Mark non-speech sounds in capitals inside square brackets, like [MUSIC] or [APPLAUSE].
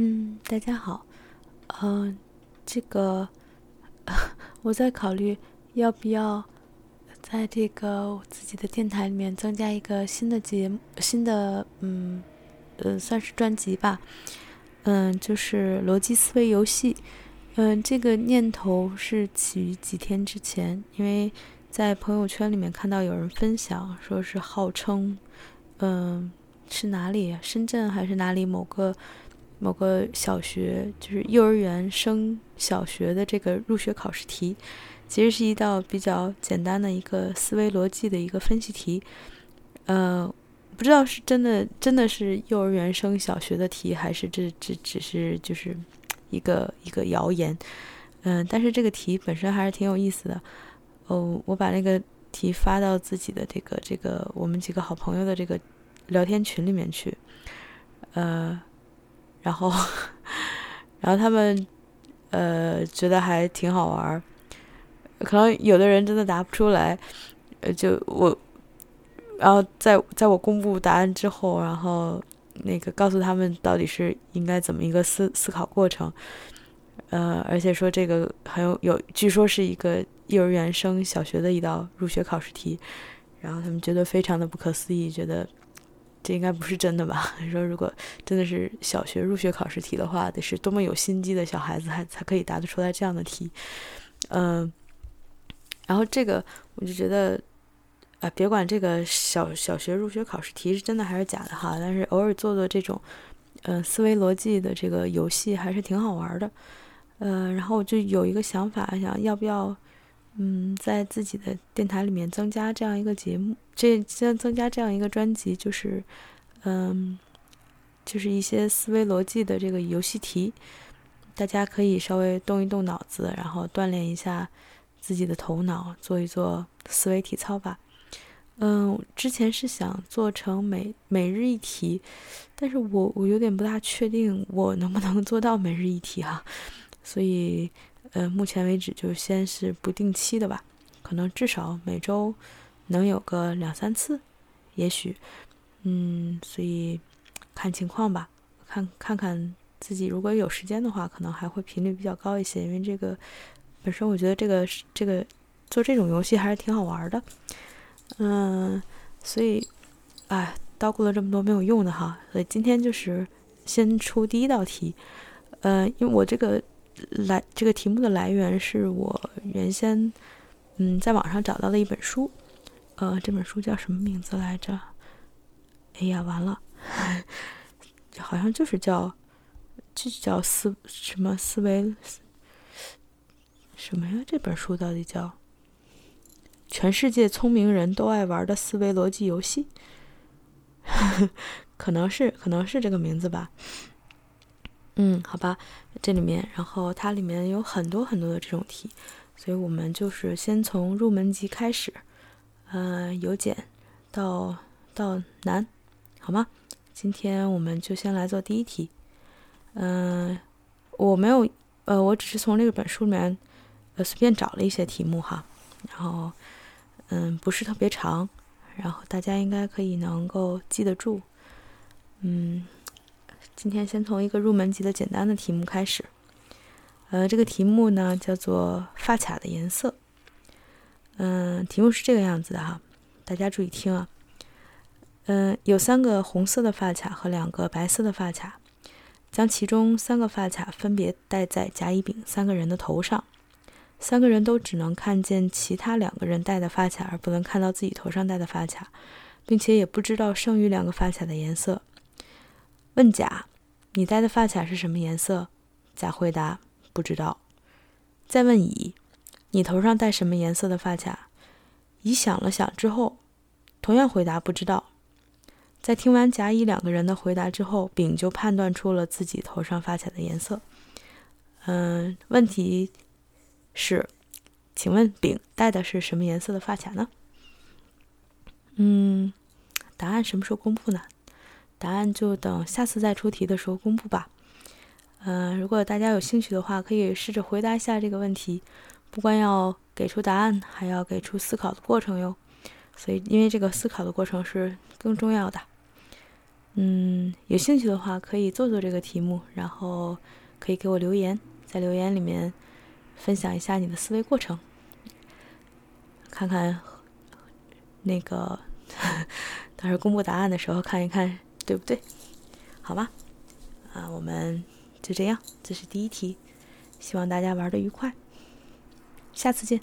嗯，大家好，嗯，这个 [LAUGHS] 我在考虑要不要在这个自己的电台里面增加一个新的节目，新的嗯呃算是专辑吧，嗯，就是逻辑思维游戏，嗯，这个念头是起于几天之前，因为在朋友圈里面看到有人分享，说是号称嗯是哪里，深圳还是哪里某个。某个小学就是幼儿园升小学的这个入学考试题，其实是一道比较简单的一个思维逻辑的一个分析题。呃，不知道是真的真的是幼儿园升小学的题，还是这这只是就是一个一个谣言。嗯，但是这个题本身还是挺有意思的。哦，我把那个题发到自己的这个这个我们几个好朋友的这个聊天群里面去。呃。然后，然后他们，呃，觉得还挺好玩儿。可能有的人真的答不出来，呃，就我，然后在在我公布答案之后，然后那个告诉他们到底是应该怎么一个思思考过程，呃，而且说这个很有有，据说是一个幼儿园升小学的一道入学考试题，然后他们觉得非常的不可思议，觉得。这应该不是真的吧？[LAUGHS] 说如果真的是小学入学考试题的话，得是多么有心机的小孩子，还才可以答得出来这样的题。嗯，然后这个我就觉得，啊，别管这个小小学入学考试题是真的还是假的哈，但是偶尔做做这种，呃，思维逻辑的这个游戏还是挺好玩的。呃，然后我就有一个想法，想要不要。嗯，在自己的电台里面增加这样一个节目，这增增加这样一个专辑，就是，嗯，就是一些思维逻辑的这个游戏题，大家可以稍微动一动脑子，然后锻炼一下自己的头脑，做一做思维体操吧。嗯，之前是想做成每每日一题，但是我我有点不大确定我能不能做到每日一题哈，所以。呃，目前为止就先是不定期的吧，可能至少每周能有个两三次，也许，嗯，所以看情况吧，看看看自己如果有时间的话，可能还会频率比较高一些，因为这个本身我觉得这个这个做这种游戏还是挺好玩的，嗯，所以，哎，叨咕了这么多没有用的哈，所以今天就是先出第一道题，呃，因为我这个。来，这个题目的来源是我原先嗯在网上找到的一本书，呃，这本书叫什么名字来着？哎呀，完了，[LAUGHS] 好像就是叫就叫思什么思维什么呀？这本书到底叫《全世界聪明人都爱玩的思维逻辑游戏》？[LAUGHS] 可能是，可能是这个名字吧。嗯，好吧，这里面，然后它里面有很多很多的这种题，所以我们就是先从入门级开始，呃，由简到到难，好吗？今天我们就先来做第一题。嗯，我没有，呃，我只是从这本书里面，呃，随便找了一些题目哈，然后，嗯，不是特别长，然后大家应该可以能够记得住，嗯。今天先从一个入门级的简单的题目开始。呃，这个题目呢叫做发卡的颜色。嗯，题目是这个样子的哈，大家注意听啊。嗯，有三个红色的发卡和两个白色的发卡，将其中三个发卡分别戴在甲、乙、丙三个人的头上。三个人都只能看见其他两个人戴的发卡，而不能看到自己头上戴的发卡，并且也不知道剩余两个发卡的颜色。问甲：“你戴的发卡是什么颜色？”甲回答：“不知道。”再问乙：“你头上戴什么颜色的发卡？”乙想了想之后，同样回答：“不知道。”在听完甲、乙两个人的回答之后，丙就判断出了自己头上发卡的颜色。嗯，问题是，请问丙戴的是什么颜色的发卡呢？嗯，答案什么时候公布呢？答案就等下次再出题的时候公布吧。嗯，如果大家有兴趣的话，可以试着回答一下这个问题。不光要给出答案，还要给出思考的过程哟。所以，因为这个思考的过程是更重要的。嗯，有兴趣的话可以做做这个题目，然后可以给我留言，在留言里面分享一下你的思维过程，看看那个 [LAUGHS] 到时候公布答案的时候看一看对不对，好吧？啊，我们就这样，这是第一题，希望大家玩的愉快，下次见。